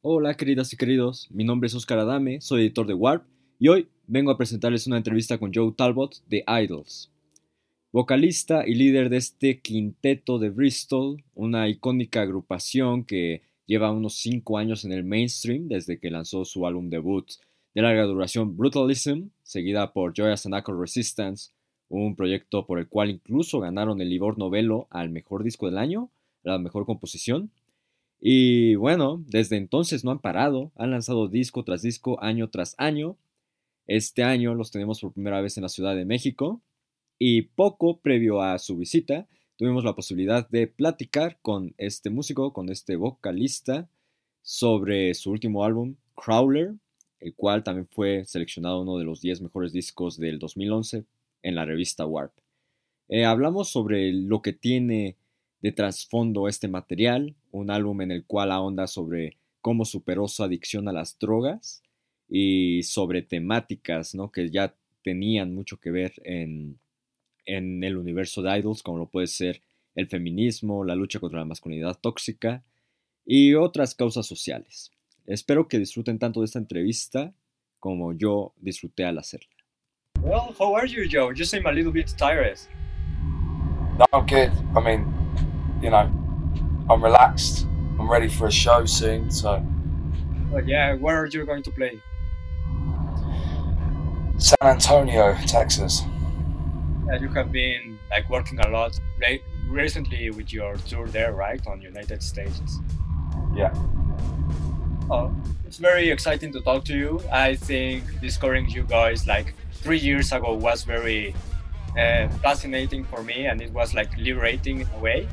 Hola queridas y queridos, mi nombre es Oscar Adame, soy editor de Warp y hoy vengo a presentarles una entrevista con Joe Talbot de Idols. Vocalista y líder de este quinteto de Bristol, una icónica agrupación que lleva unos 5 años en el mainstream desde que lanzó su álbum debut de larga duración Brutalism, seguida por Joyous and Resistance, un proyecto por el cual incluso ganaron el Ivor Novello al mejor disco del año, la mejor composición, y bueno, desde entonces no han parado, han lanzado disco tras disco, año tras año. Este año los tenemos por primera vez en la Ciudad de México y poco previo a su visita tuvimos la posibilidad de platicar con este músico, con este vocalista, sobre su último álbum, Crawler, el cual también fue seleccionado uno de los 10 mejores discos del 2011 en la revista Warp. Eh, hablamos sobre lo que tiene de trasfondo este material, un álbum en el cual ahonda sobre cómo superó su adicción a las drogas y sobre temáticas ¿no? que ya tenían mucho que ver en, en el universo de Idols, como lo puede ser el feminismo, la lucha contra la masculinidad tóxica y otras causas sociales. Espero que disfruten tanto de esta entrevista como yo disfruté al hacerla. Well, how are you, Joe? You seem a little bit tired. No, I'm good. I mean, you know, I'm relaxed. I'm ready for a show soon. So. But yeah, where are you going to play? San Antonio, Texas. Yeah, you have been like working a lot recently with your tour there, right, on United States. Yeah. Oh, it's very exciting to talk to you. I think discovering you guys like three years ago was very uh, fascinating for me, and it was like liberating in a way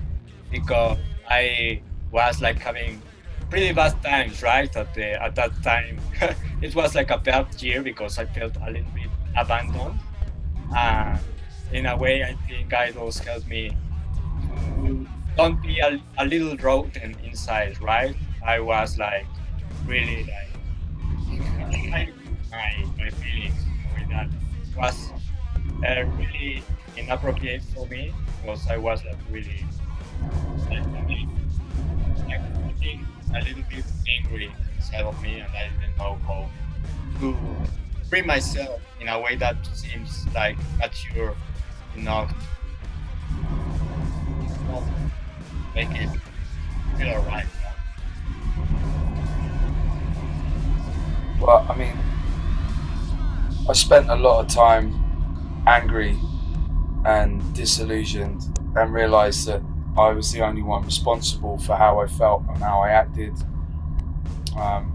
because I was like having pretty bad times, right? At the at that time, it was like a bad year because I felt a little bit abandoned. Uh, in a way, I think IDLES helped me don't be a, a little rotten inside, right? I was like really like my my feelings, know, that was uh, really inappropriate for me because I was like really a little bit angry inside of me, and I didn't know how to free myself in a way that seems like mature enough to make it feel alright. Well, I mean, I spent a lot of time angry and disillusioned and realized that I was the only one responsible for how I felt and how I acted. Um,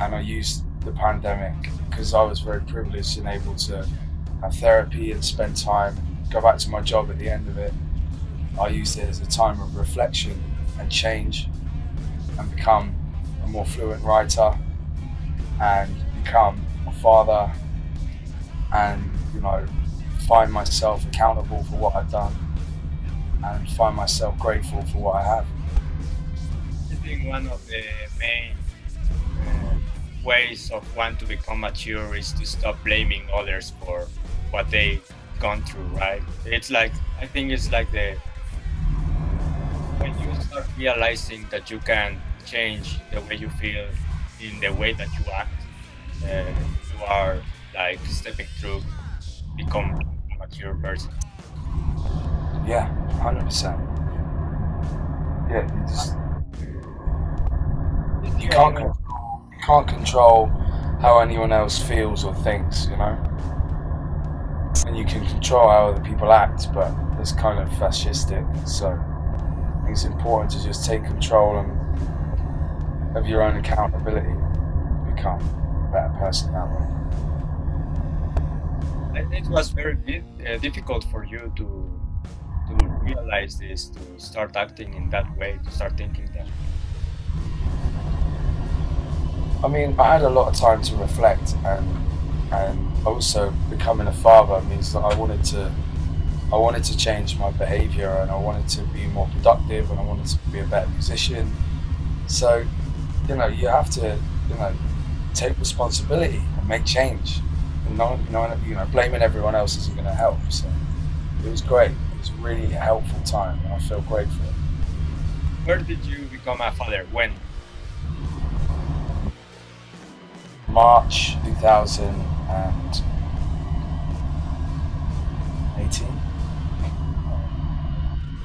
and I used the pandemic because I was very privileged and able to have therapy and spend time, go back to my job at the end of it. I used it as a time of reflection and change and become a more fluent writer and become a father and, you know, find myself accountable for what I've done and find myself grateful for what I have. I think one of the main uh, ways of one to become mature is to stop blaming others for what they've gone through, right? It's like, I think it's like the, when you start realizing that you can change the way you feel in the way that you act, uh, you are like stepping through, become a mature person. Yeah, hundred percent. Yeah, you just you can't control, you can't control how anyone else feels or thinks, you know. And you can control how other people act, but it's kind of fascistic. So it's important to just take control and of your own accountability, become a better person that way. It was very uh, difficult for you to to realize this, to start acting in that way, to start thinking that? I mean, I had a lot of time to reflect, and and also becoming a father means that I wanted to, I wanted to change my behaviour, and I wanted to be more productive, and I wanted to be a better musician. So, you know, you have to, you know, take responsibility and make change. And not, you know, you know, blaming everyone else isn't going to help. So, it was great was really helpful time, and I feel grateful. Where did you become a father? When? March 2018.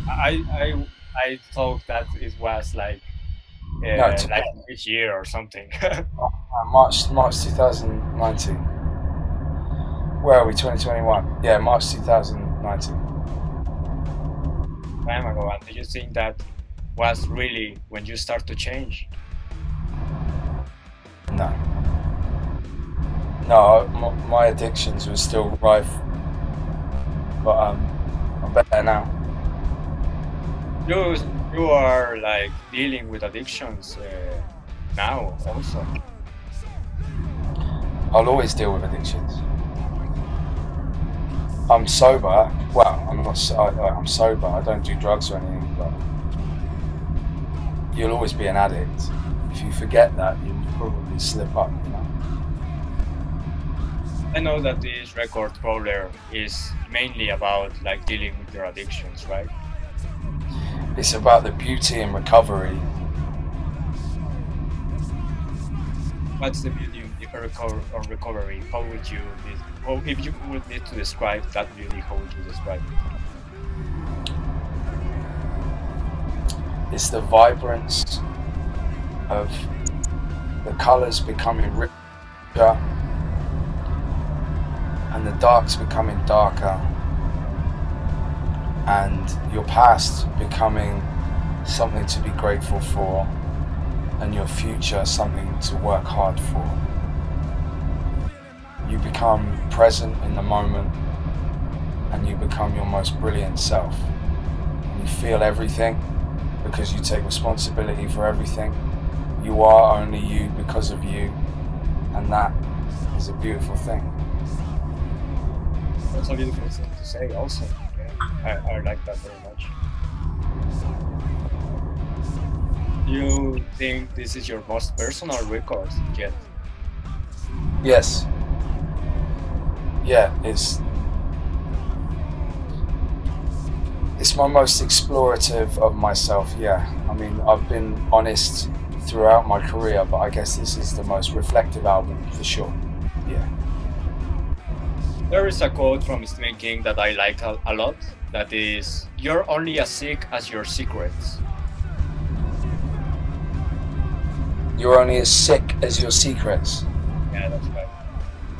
I I I thought that it was like uh, No, it's- like this year or something. Uh, March March 2019. Where are we? 2021. Yeah, March 2019. Time ago. And do you think that was really when you start to change? No. No, my, my addictions were still rife, but um, I'm better now. You you are like dealing with addictions uh, now also. I'll always deal with addictions. I'm sober. Well, I'm not. I, I'm sober. I don't do drugs or anything. But you'll always be an addict. If you forget that, you'll probably slip up. You know? I know that this record crawler is mainly about like dealing with your addictions, right? It's about the beauty in recovery. What's the beauty of of recovery? How would you, how, if you would need to describe that beauty, how would you describe it? It's the vibrance of the colours becoming richer and the darks becoming darker and your past becoming something to be grateful for and your future something to work hard for. You become present in the moment and you become your most brilliant self. You feel everything because you take responsibility for everything. You are only you because of you, and that is a beautiful thing. That's a beautiful thing to say, also. I, I like that very much. You think this is your most personal record yet? Yes. Yeah, it's it's my most explorative of myself. Yeah, I mean, I've been honest throughout my career, but I guess this is the most reflective album for sure. Yeah. There is a quote from Stephen King that I like a, a lot. That is, "You're only as sick as your secrets." You're only as sick as your secrets. Yeah, that's right.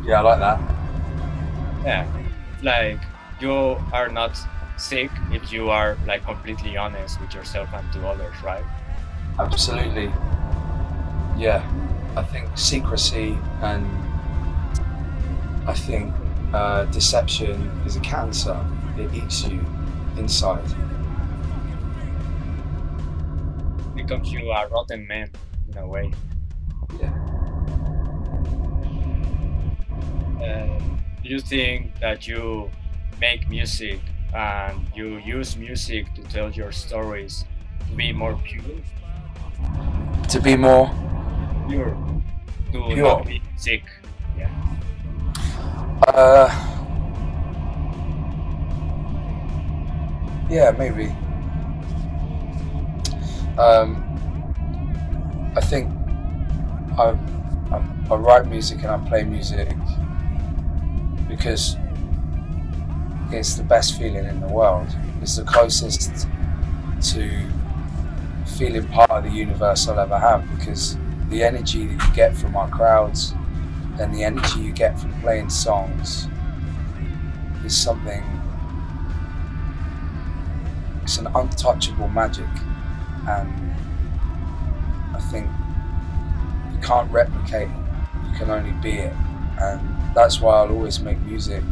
Yeah, I like that. Yeah, like you are not sick if you are like completely honest with yourself and to others, right? Absolutely. Yeah, I think secrecy and I think uh, deception is a cancer. It eats you inside. Becomes you a rotten man in a way. Yeah. Uh, you think that you make music and you use music to tell your stories to be more pure? To be more, Pure. To Pure. not be sick. Yeah. uh, yeah, maybe. Um, I think I, I, I write music and I play music because it's the best feeling in the world. It's the closest to feeling part of the universe I'll ever have because the energy that you get from our crowds and the energy you get from playing songs is something it's an untouchable magic. And I think you can't replicate it. You can only be it and that's why I'll always make music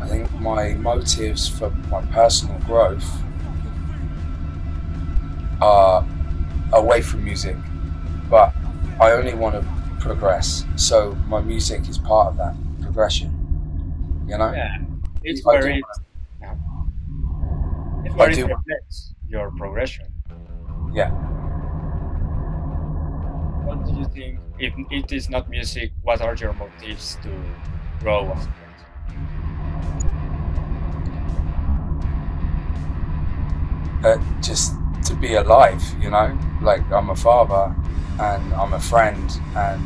I think my motives for my personal growth are away from music but I only want to progress so my music is part of that progression you know Yeah. It's I where do it, yeah. it's where do- reflects your progression. yeah What do you think? If it is not music, what are your motives to grow person? uh, just to be alive, you know. Like I'm a father and I'm a friend, and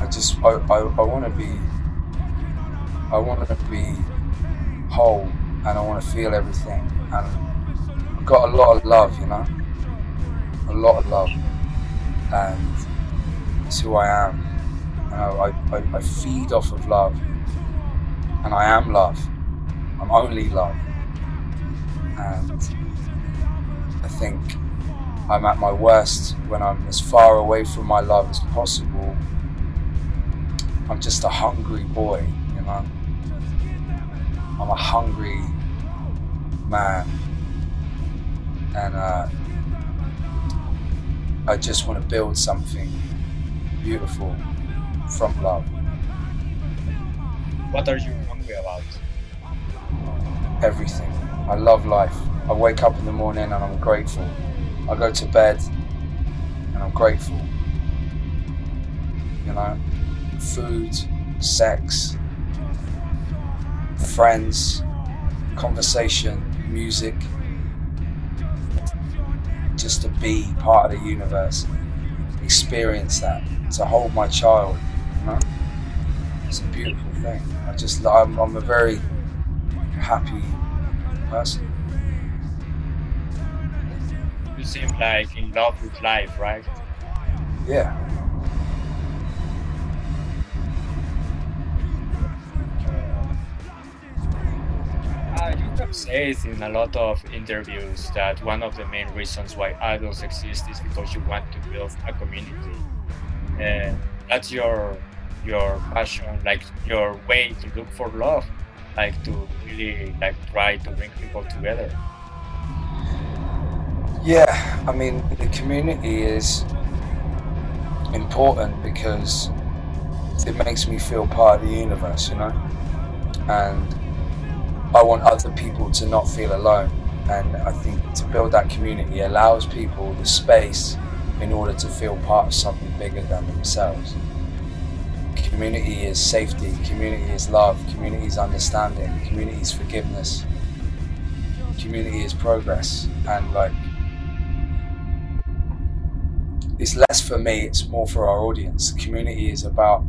I just I, I, I want to be I want to be whole and I want to feel everything and I've got a lot of love you know a lot of love and it's who I am. And I, I, I feed off of love. And I am love. I'm only love. And I think I'm at my worst when I'm as far away from my love as possible. I'm just a hungry boy, you know. I'm a hungry man, and uh, I just want to build something beautiful from love. What are you hungry about? Everything. I love life. I wake up in the morning and I'm grateful. I go to bed and I'm grateful. You know, food, sex, friends, conversation, music, just to be part of the universe, experience that, to hold my child. You know, it's a beautiful thing. I just, I'm, I'm a very happy person. You seem like in love with life, right? Yeah. You have said in a lot of interviews that one of the main reasons why IDLES exist is because you want to build a community. And that's your your passion, like your way to look for love, like to really like try to bring people together. Yeah, I mean, the community is important because it makes me feel part of the universe, you know? And I want other people to not feel alone. And I think to build that community allows people the space in order to feel part of something bigger than themselves. Community is safety, community is love, community is understanding, community is forgiveness, community is progress. And like, it's less for me, it's more for our audience. Community is about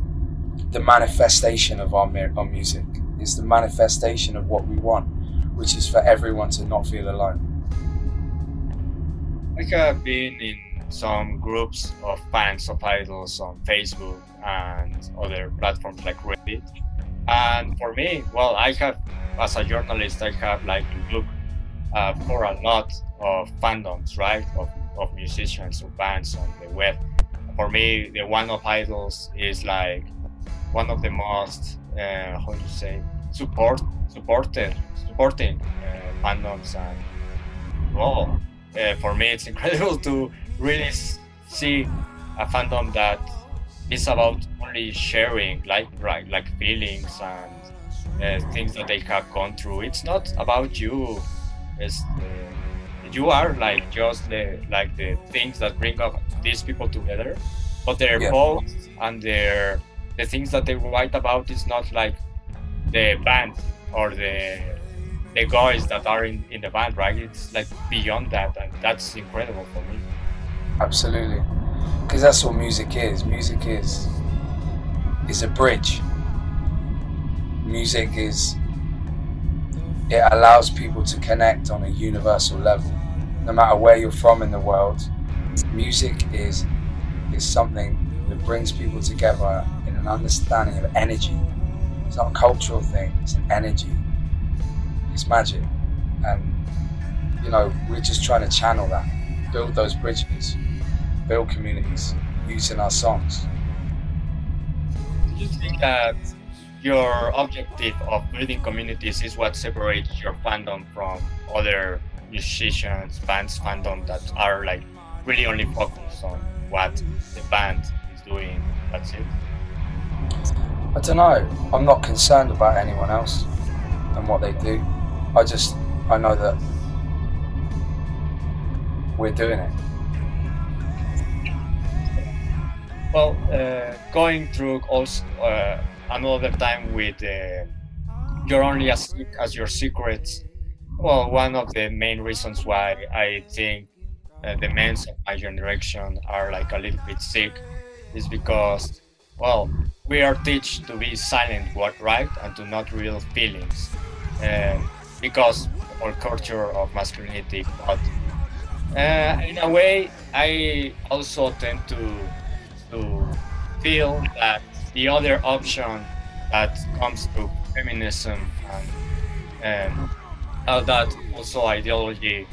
the manifestation of our, our music, it's the manifestation of what we want, which is for everyone to not feel alone. I have been in some groups of fans of IDLES on Facebook and other platforms like Reddit. And for me, well, I have, as a journalist, I have like to look uh, for a lot of fandoms, right, of, of musicians or bands on the web. For me, the one of IDLES is like one of the most, uh, how do you say, support, supported, supporting uh, fandoms and well, uh, for me, it's incredible to really s- see a fandom that is about only sharing like like, like feelings and uh, things that they have gone through. It's not about you. It's uh, you are like just the like the things that bring up these people together, but their Yeah. posts and their the things that they write about is not like the band or the the guys that are in, in the band, right? It's like beyond that, and that's incredible for me. Absolutely. Because that's what music is. Music is is a bridge. Music is it allows people to connect on a universal level. No matter where you're from in the world, music is is something that brings people together in an understanding of energy. It's not a cultural thing, it's an energy. It's magic. And you know, we're just trying to channel that, build those bridges build communities using our songs. Do you think that your objective of building communities is what separates your fandom from other musicians, bands fandom that are like really only focused on what the band is doing? That's it. I don't know. I'm not concerned about anyone else and what they do. I just I know that we're doing it. Well, uh, going through also uh, another time with uh, you're only as as your secrets. Well, one of the main reasons why I think uh, the men of my generation are like a little bit sick is because well, we are taught to be silent, what right, and to not real feelings, uh, because our culture of masculinity. But uh, in a way, I also tend to to feel that the other option that comes to feminism and um, that also ideology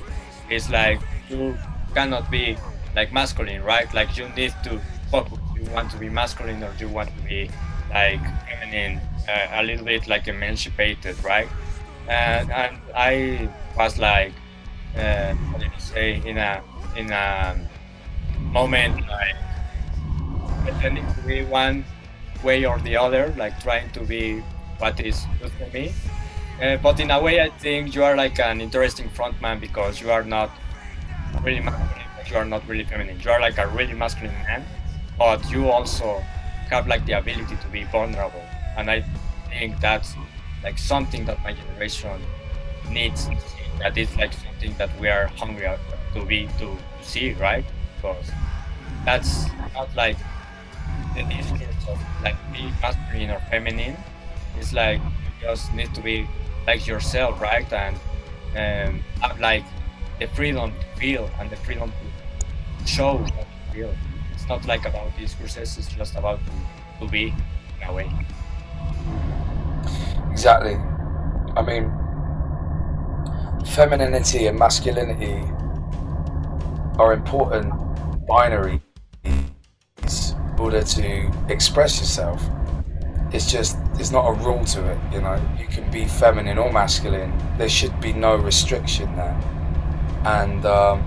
is like you cannot be like masculine, right? Like you need to focus. You want to be masculine or you want to be like feminine, uh, a little bit like emancipated, right? And, and I was like, uh, what did you say, in a in a moment like pretending to be one way or the other, like trying to be what is good for me. Uh, but in a way, I think you are like an interesting frontman because you are not really masculine, you are not really feminine. You are like a really masculine man, but you also have like the ability to be vulnerable. And I think that's like something that my generation needs to see. That is like something that we are hungry to be to, see, right? Because that's not like the discourse of like being masculine or feminine. It's like you just need to be like yourself, right? And um, have like the freedom to feel and the freedom to show what you feel. It's not like about discourses, it's just about to, to be in a way. Exactly. I mean, femininity and masculinity are important binary in order to express yourself. It's just, there's not a rule to it, you know. You can be feminine or masculine. There should be no restriction there. And um,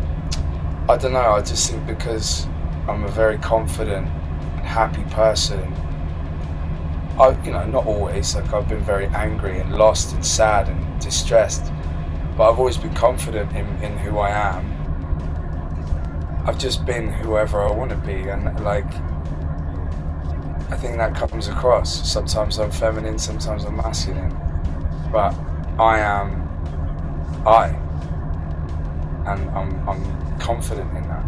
I don't know, I just think because I'm a very confident and happy person, I, you know, not always, like I've been very angry and lost and sad and distressed, but I've always been confident in, in who I am. I've just been whoever I want to be, and like, I think that comes across. Sometimes I'm feminine, sometimes I'm masculine, but I am I, and I'm, I'm confident in that.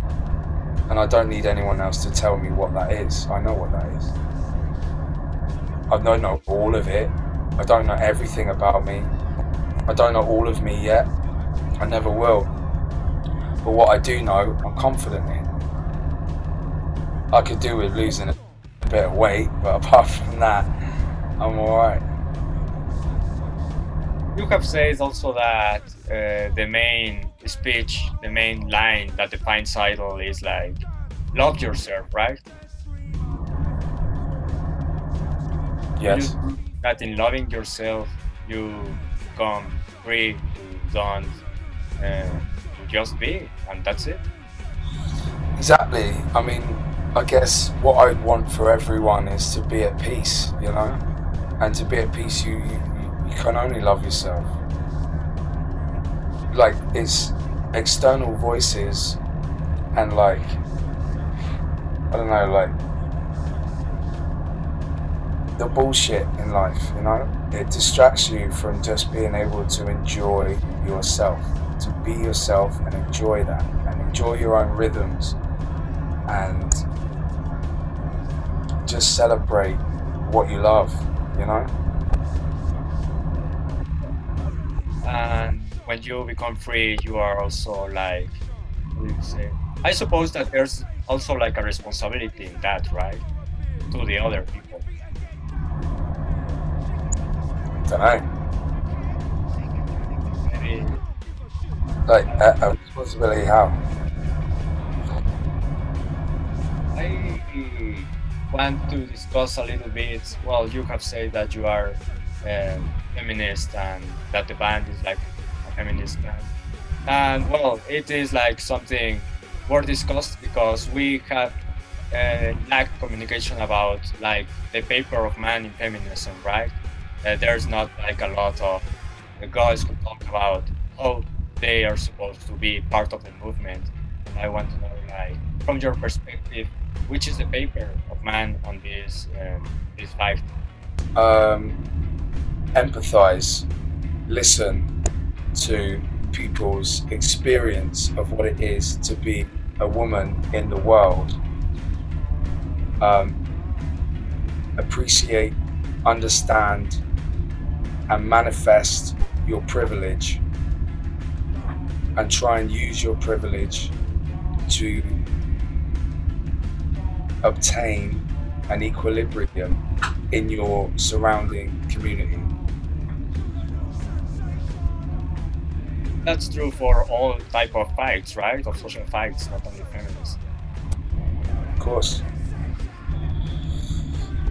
And I don't need anyone else to tell me what that is. I know what that is. I don't know all of it. I don't know everything about me. I don't know all of me yet. I never will. But what I do know, I'm confident in. I could do with losing a bit of weight, but apart from that, I'm alright. Have said also that uh, the main speech, the main line that defines idol is like, love yourself, right? Yes. You, that in loving yourself, you become free to don't uh, just be, and that's it. Exactly. I mean, I guess what I'd want for everyone is to be at peace, you know? And to be at peace, you, you, you can only love yourself. Like, it's external voices and, like, I don't know, like, the bullshit in life, you know? It distracts you from just being able to enjoy yourself, to be yourself and enjoy that, and enjoy your own rhythms, and just celebrate what you love, you know? And when you become free, you are also like, what do you say? I suppose that there's also like a responsibility in that, right? To the other people. know. Maybe Like, a, a responsibility how? I want to discuss a little bit. Well, you have said that you are um, feminist and that the band is like feminist band. And well, it is like something worth discussed because we have uh, communication about like the paper of man in feminism, right? Uh, there's not like a lot of guys who talk about how they are supposed to be part of the movement. And I want to know, like, from your perspective, which is the paper of man on this um, this fight? Um, empathize, listen to people's experience of what it is to be a woman in the world. Um, appreciate, understand, and manifest your privilege and try and use your privilege to obtain an equilibrium in your surrounding community. That's true for all type of fights, right? Of social fights, not only feminists. Of course.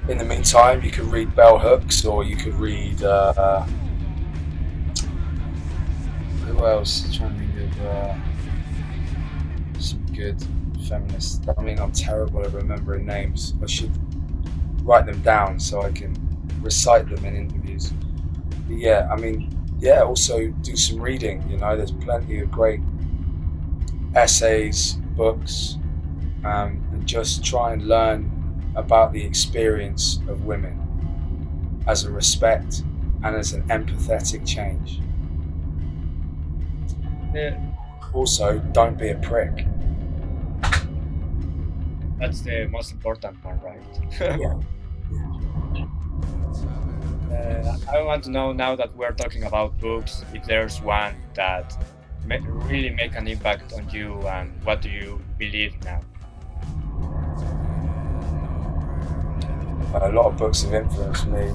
In the meantime, you could read bell hooks, or you could read. Uh, who else? I'm trying to think of uh, some good feminists. I mean, I'm terrible at remembering names. I should write them down so I can recite them in interviews. But yeah, I mean, yeah, also do some reading. You know, there's plenty of great essays, books, um, and just try and learn about the experience of women as a respect and as an empathetic change. Yeah. Also, don't be a prick. That's the most important part, right? Yeah. Uh, I want to know now that we're talking about books, if there's one that ma- really make an impact on you, and what do you believe now? A lot of books have influenced me.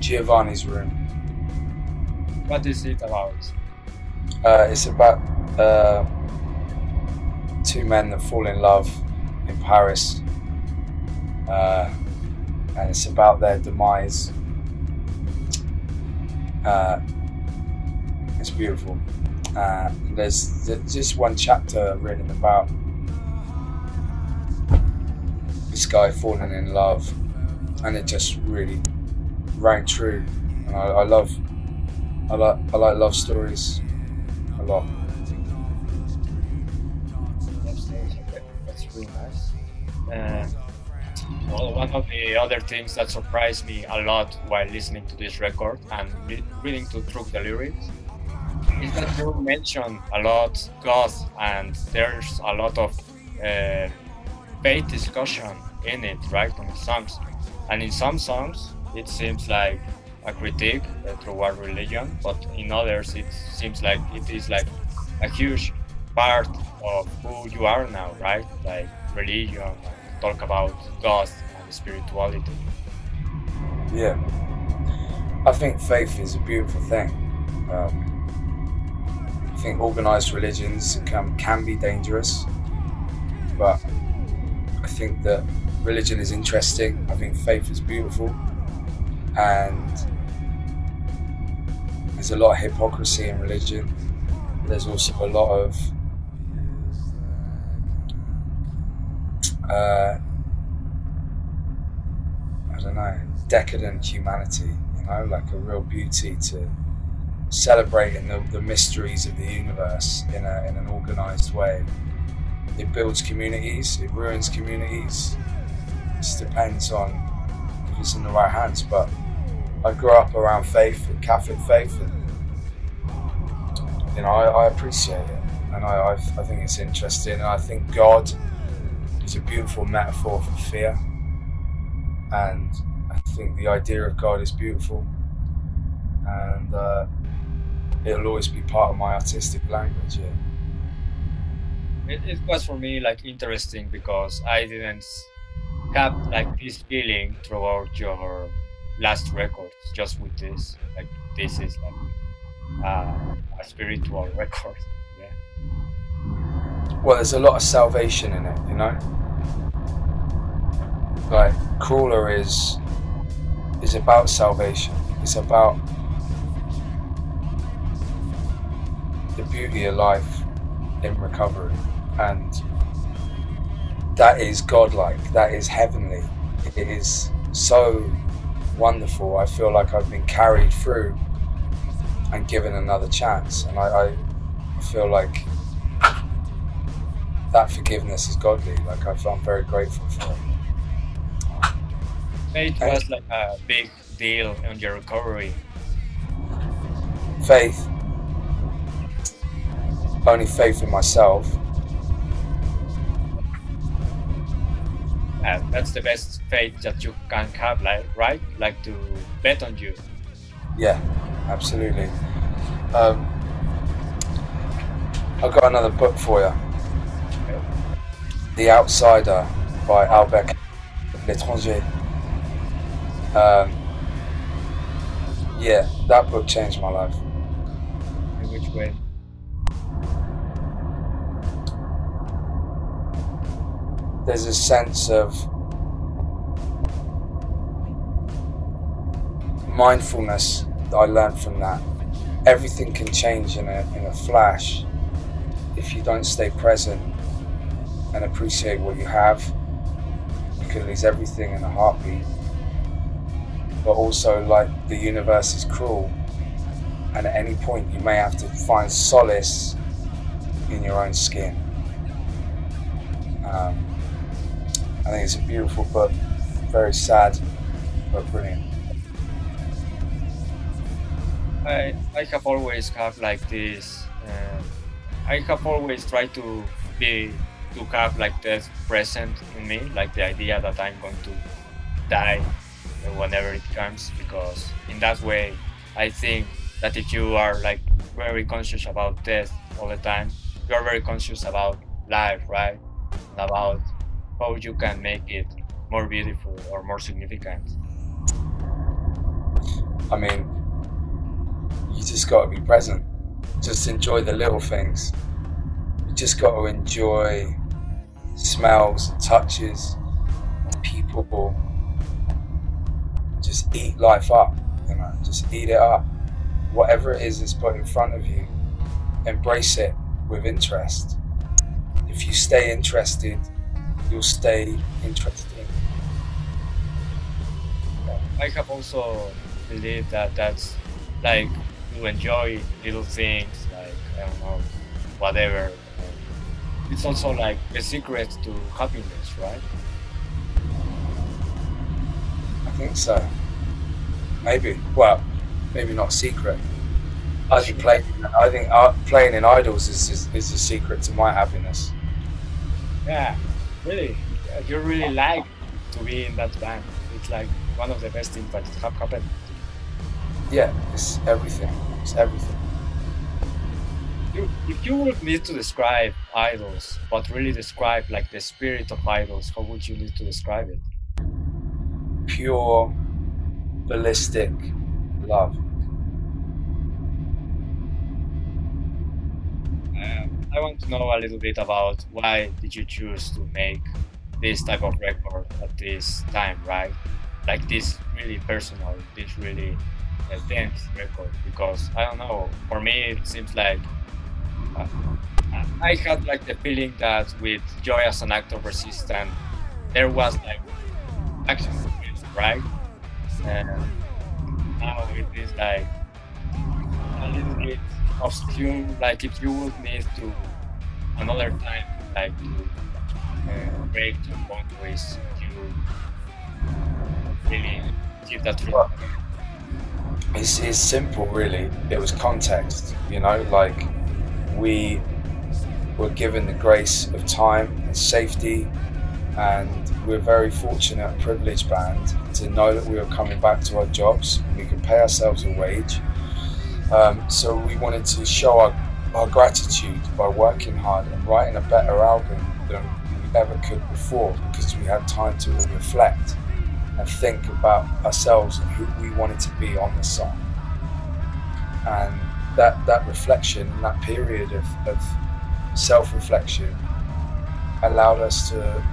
Giovanni's Room. What is it about? Uh, it's about uh, two men that fall in love in Paris, uh, and it's about their demise. Uh, it's beautiful. Uh, there's, just one chapter written about this guy falling in love, and it just really rang true. And I, I love, I like, I like love stories a lot. That's, really nice. Uh, well, one of the other things that surprised me a lot while listening to this record and re- reading to through the lyrics is that you mention a lot God and there's a lot of uh, faith discussion in it, right, on the songs. And in some songs, it seems like a critique uh, toward religion, but in others, it seems like it is like a huge part of who you are now, right? Like religion, talk about God and spirituality. Yeah. I think faith is a beautiful thing. Um, I think organized religions can, can be dangerous, but I think that religion is interesting. I think faith is beautiful, and there's a lot of hypocrisy in religion. There's also a lot of uh, I don't know, decadent humanity, you know, like a real beauty to celebrating the, the mysteries of the universe in, a, in an organized way. It builds communities, it ruins communities. It depends on if it's in the right hands. But I grew up around faith, Catholic faith, and you know, I, I appreciate it. And I, I, I think it's interesting. And I think God is a beautiful metaphor for fear. And I think the idea of God is beautiful. And uh, it'll always be part of my artistic language, yeah. It, it was for me like interesting because I didn't have like this feeling throughout your last records, just with this. Like this is like uh, a spiritual record. Yeah. Well, there's a lot of salvation in it, you know? Like, Crawler is is about salvation. It's about the beauty of life in recovery. And that is godlike, that is heavenly. It is so wonderful. I feel like I've been carried through and given another chance. And I, I feel like that forgiveness is godly. Like I feel I'm very grateful for it. It was like a big deal on your recovery. faith, only faith in myself. And that's the best faith that you can have, like right? Like to bet on you. Yeah, absolutely. Um, I've got another book for you. The Outsider by Albert L'Étranger. Um, yeah, that book changed my life. In which way? There's a sense of mindfulness that I learned from that. Everything can change in a, in a flash if you don't stay present and appreciate what you have. You can lose everything in a heartbeat. But also, like the universe is cruel, and at any point you may have to find solace in your own skin. Um, I think it's a beautiful book, very sad, but brilliant. I I have always have like this. Uh, I have always tried to be to have like death present in me, like the idea that I'm going to die whenever it comes, because in that way, I think that if you are like very conscious about death all the time, you are very conscious about life, right? And about how you can make it more beautiful or more significant. I mean, you just got to be present. Just enjoy the little things. You just got to enjoy smells, touches, people. Just eat life up, you know, just eat it up. Whatever it is that's put in front of you, embrace it with interest. If you stay interested, you'll stay interested. I have also believed that that's like you enjoy little things, like I don't know, whatever. It's also like the secret to happiness, right? I think so. Maybe. Well, maybe not secret. I think playing. I think playing in IDLES is, is is the secret to my happiness. Yeah, really. You really like to be in that band. It's like one of the best things that have happened. Yeah, it's everything. It's everything. You, if you would need to describe IDLES, but really describe like the spirit of IDLES, how would you need to describe it? Pure, ballistic love. Uh, I want to know a little bit about why did you choose to make this type of record at this time, right? Like this really personal, this really uh, dense record. Because I don't know, for me it seems like uh, I had like the feeling that with Joy as an act of resistance, there was like action, right? And now it is like little bit obscure. Like if you would need to another time, like to uh, break your boundaries, you really give that feeling. It's, it's simple, really. It was context, you know, like we were given the grace of time and safety, and we're very fortunate privileged band to know that we were coming back to our jobs. We could pay ourselves a wage. Um, so we wanted to show our, our gratitude by working hard and writing a better album than we ever could before because we had time to reflect and think about ourselves and who we wanted to be on the song. And that, that reflection that period of, of self reflection allowed us to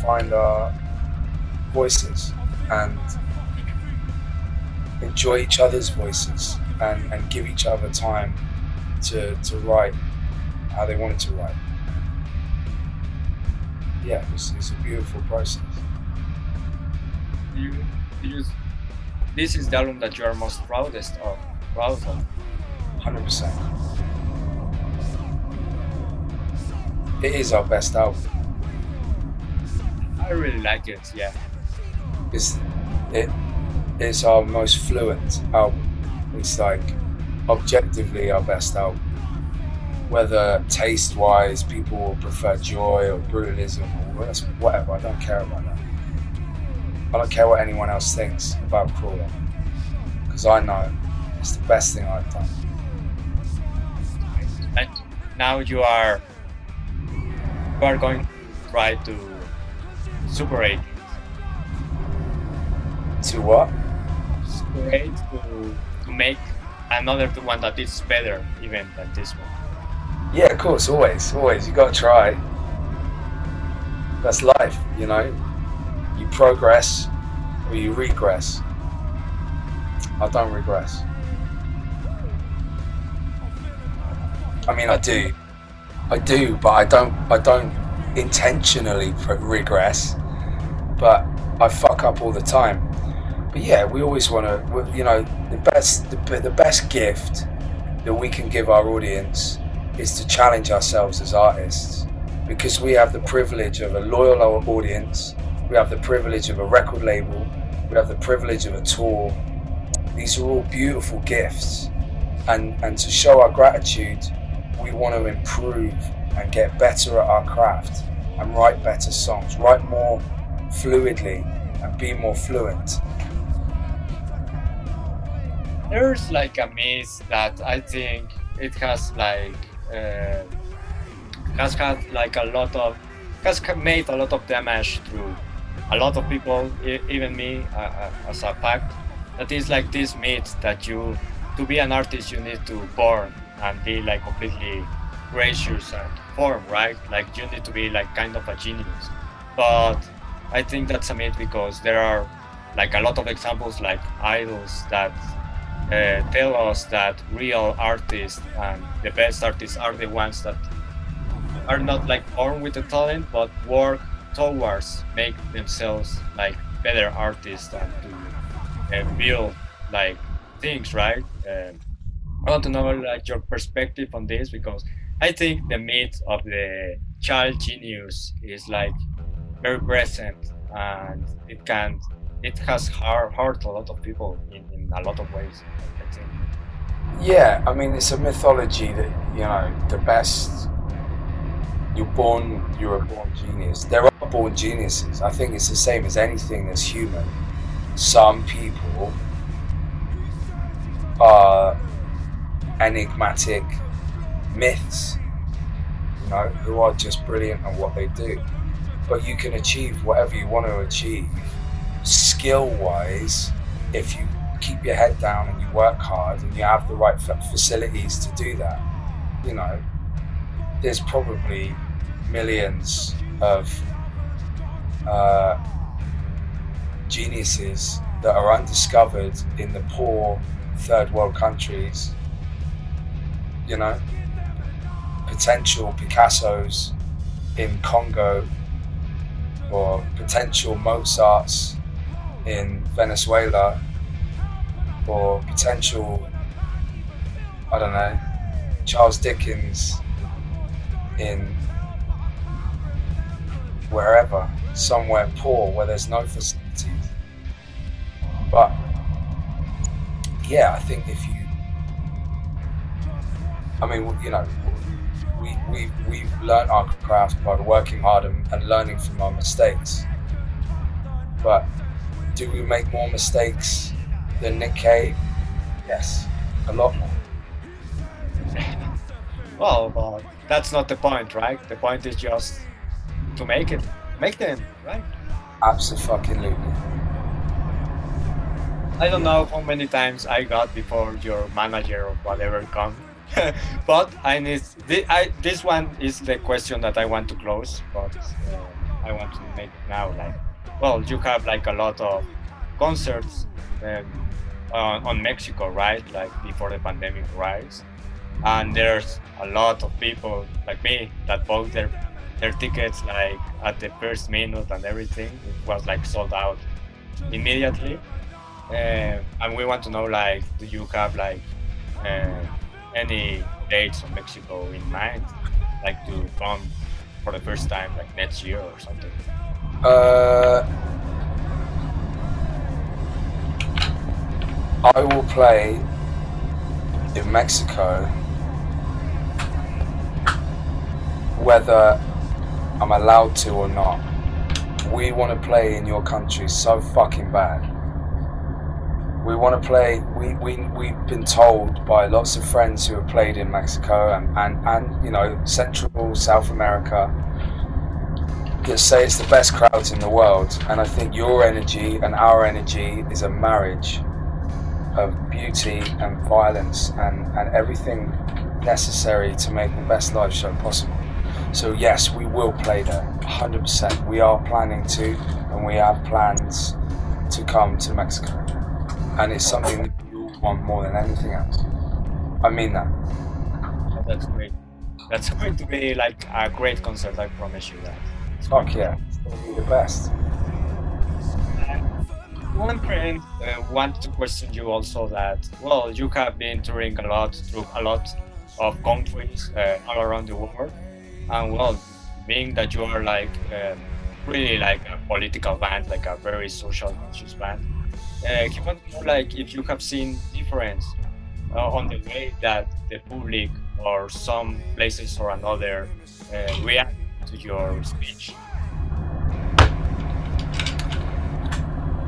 find our voices and enjoy each other's voices and, and give each other time to, to write how they wanted to write. Yeah, it's, it's a beautiful process. You, you, this is the album that you are most proudest of. Proud of. 100%. It is our best album. I really like it. Yeah. It's, it, it's our most fluent album. It's like objectively our best album. Whether taste wise people will prefer joy or brutalism or whatever, I don't care about that. I don't care what anyone else thinks about Crawler. Because I know it's the best thing I've done. And now you are you are going to try to superate To what? superate to, to make another one that is better even than this one. Yeah, of course, always, always. You gotta try. That's life, you know. You progress or you regress. I don't regress. I mean, I do, I do, but I don't. I don't intentionally regress. But I fuck up all the time. But yeah, we always want to. You know, the best, the, the best gift that we can give our audience is to challenge ourselves as artists because we have the privilege of a loyal audience, we have the privilege of a record label, we have the privilege of a tour. These are all beautiful gifts, and, and to show our gratitude, we want to improve and get better at our craft and write better songs, write more fluidly and be more fluent. There's like a myth that I think it has like uh, has had like a lot of has made a lot of damage through a lot of people, even me uh, as a fact. That is like this myth that you to be an artist you need to born and be like completely gracious and form, right? Like you need to be like kind of a genius. But I think that's a myth because there are like a lot of examples like idols that uh, tell us that real artists and the best artists are the ones that are not like born with the talent but work towards make themselves like better artists and to uh, build like things right? Um, i want to know like your perspective on this because i think the myth of the child genius is like very present and it can it has hurt a lot of people in, a lot of ways i think Yeah, I mean, it's a mythology that, you know, the best, you're born, you're a born genius. There are born geniuses. I think it's the same as anything that's human. Some people are enigmatic myths, you know, who are just brilliant at what they do. But you can achieve whatever you want to achieve skill wise if you keep your head down and you work hard and you have the right facilities to do that. You know, there's probably millions of uh, geniuses that are undiscovered in the poor third world countries. You know, potential Picassos in Congo or potential Mozarts in Venezuela or potential, I don't know, Charles Dickens in wherever, somewhere poor where there's no facilities. But yeah, I think if you, I mean, you know, we, we, we've learned our craft by working hard and, and learning from our mistakes. But do we make more mistakes than Nick Cave? Yes, a lot more. Well, that's not the point, right? The point is just to make it, make them, right? Absolutely. I don't know how many times I got before your manager or whatever come, but I need thi- I, this one is the question that I want to close, but uh, I want to make it now. Like, well, you have like a lot of concerts um, on, on Mexico, right? Like before the pandemic rise, and there's a lot of people like me that bought their their tickets like at the first minute and everything. It was like sold out immediately. Uh, and we want to know like, do you have like uh, any dates on Mexico in mind, like to come for the first time like next year or something? Uh, I will play in Mexico, whether I'm allowed to or not, we want to play in your country so fucking bad. We want to play. We, we, we've been told by lots of friends who have played in Mexico and, and, and you know, Central, South America, that say it's the best crowds in the world. And I think your energy and our energy is a marriage of beauty and violence and, and everything necessary to make the best live show possible. So yes, we will play there, 100%. We are planning to, and we have plans to come to Mexico. And it's something that we all want more than anything else. I mean that. That's great. That's going to be like a great concert, I promise you that. Fuck yeah, it's gonna be the best. One friend uh, want to question you also that well you have been touring a lot through a lot of countries uh, all around the world. And well being that you are like um, really like a political band like a very social conscious band uh, he to know like if you have seen difference uh, on the way that the public or some places or another uh, react to your speech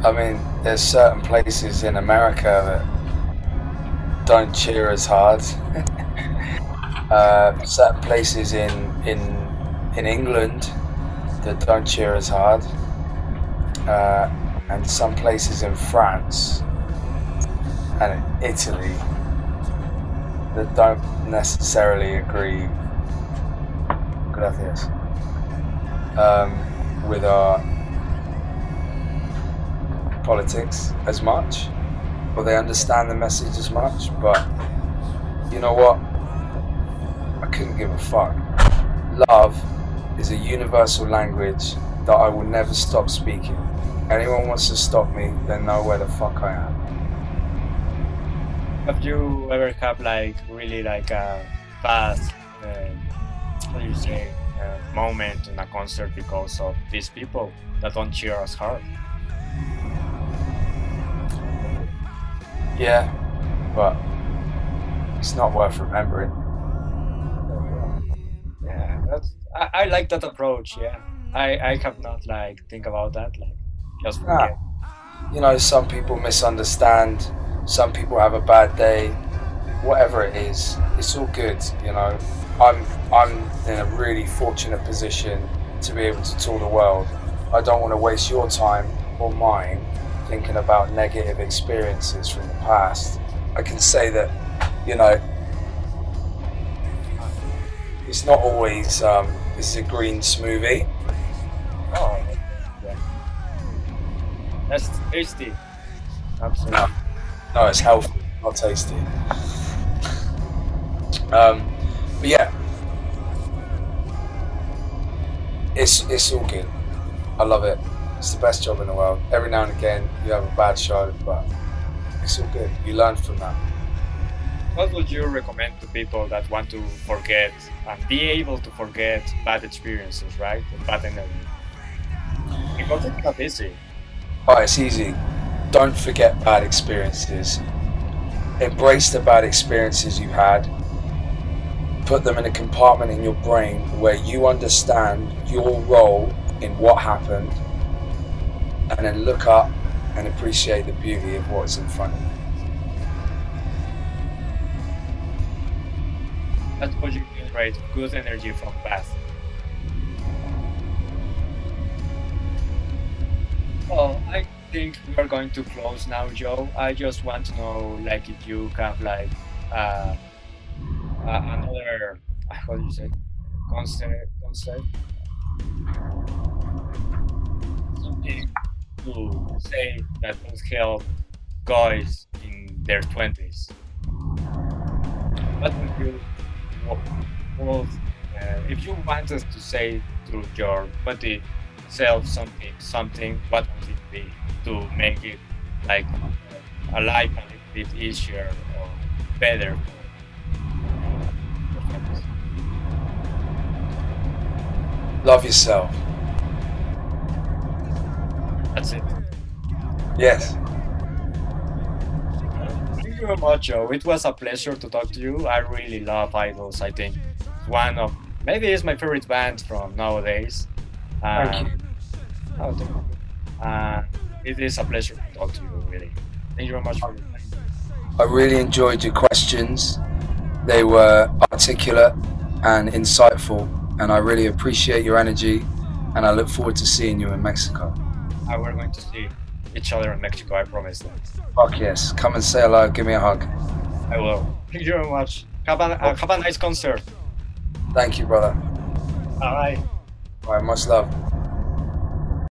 I mean, there's certain places in America that don't cheer as hard. uh, certain places in in in England that don't cheer as hard, uh, and some places in France and Italy that don't necessarily agree. Gracias. Um, with our politics as much, or they understand the message as much. But you know what? I couldn't give a fuck. Love is a universal language that I will never stop speaking. Anyone wants to stop me, they know where the fuck I am. Have you ever had like really like a bad, um, how do you say, uh, moment in a concert because of these people that don't cheer as hard? Yeah, but it's not worth remembering. Yeah, that's I, I like that approach. Yeah, I I have not like think about that like just Ah. forget. You know, some people misunderstand, some people have a bad day, whatever it is, it's all good, you know. I'm I'm in a really fortunate position to be able to tour the world. I don't want to waste your time or mine thinking about negative experiences from the past. I can say that, you know, it's not always um, is a green smoothie. Oh, yeah. That's tasty. Absolutely. No, no, it's healthy, not tasty. Um, but yeah, it's it's all good. I love it. It's the best job in the world. Every now and again, you have a bad show, but it's all good. You learn from that. What would you recommend to people that want to forget and be able to forget bad experiences, right? And bad energy. Because it's not easy. Oh, it's easy. Don't forget bad experiences. Embrace the bad experiences you had. Put them in a compartment in your brain where you understand your role in what happened. And then look up and appreciate the beauty of what's in front of. That's what you generate good energy from past. Well, I think we are going to close now, Joe. I just want to know, like, if you have like uh, uh, another, how do you say, concept, something to say that will help guys in their twenties. What would you well, uh, if you want us to say to your body self something, something, what would it be to make it like a life a little bit easier or better? Love yourself. That's it. Yes. Thank you you very much, Joe. It was a pleasure to talk to you. I really love IDLES. I think one of maybe it's my favorite band from nowadays. Thank Um, you. thank you. Uh, it is a pleasure to talk to you, really. Thank you very much for your time. I really enjoyed your questions. They were articulate and insightful, and I really appreciate your energy. And I look forward to seeing you in Mexico. Uh, we're going to see each other in Mexico. I promise. That. Fuck yes. Come and say hello. Give me a hug. I will. Thank you very much. Have a, uh, have a nice concert. Thank you, brother. Bye. Right, much love.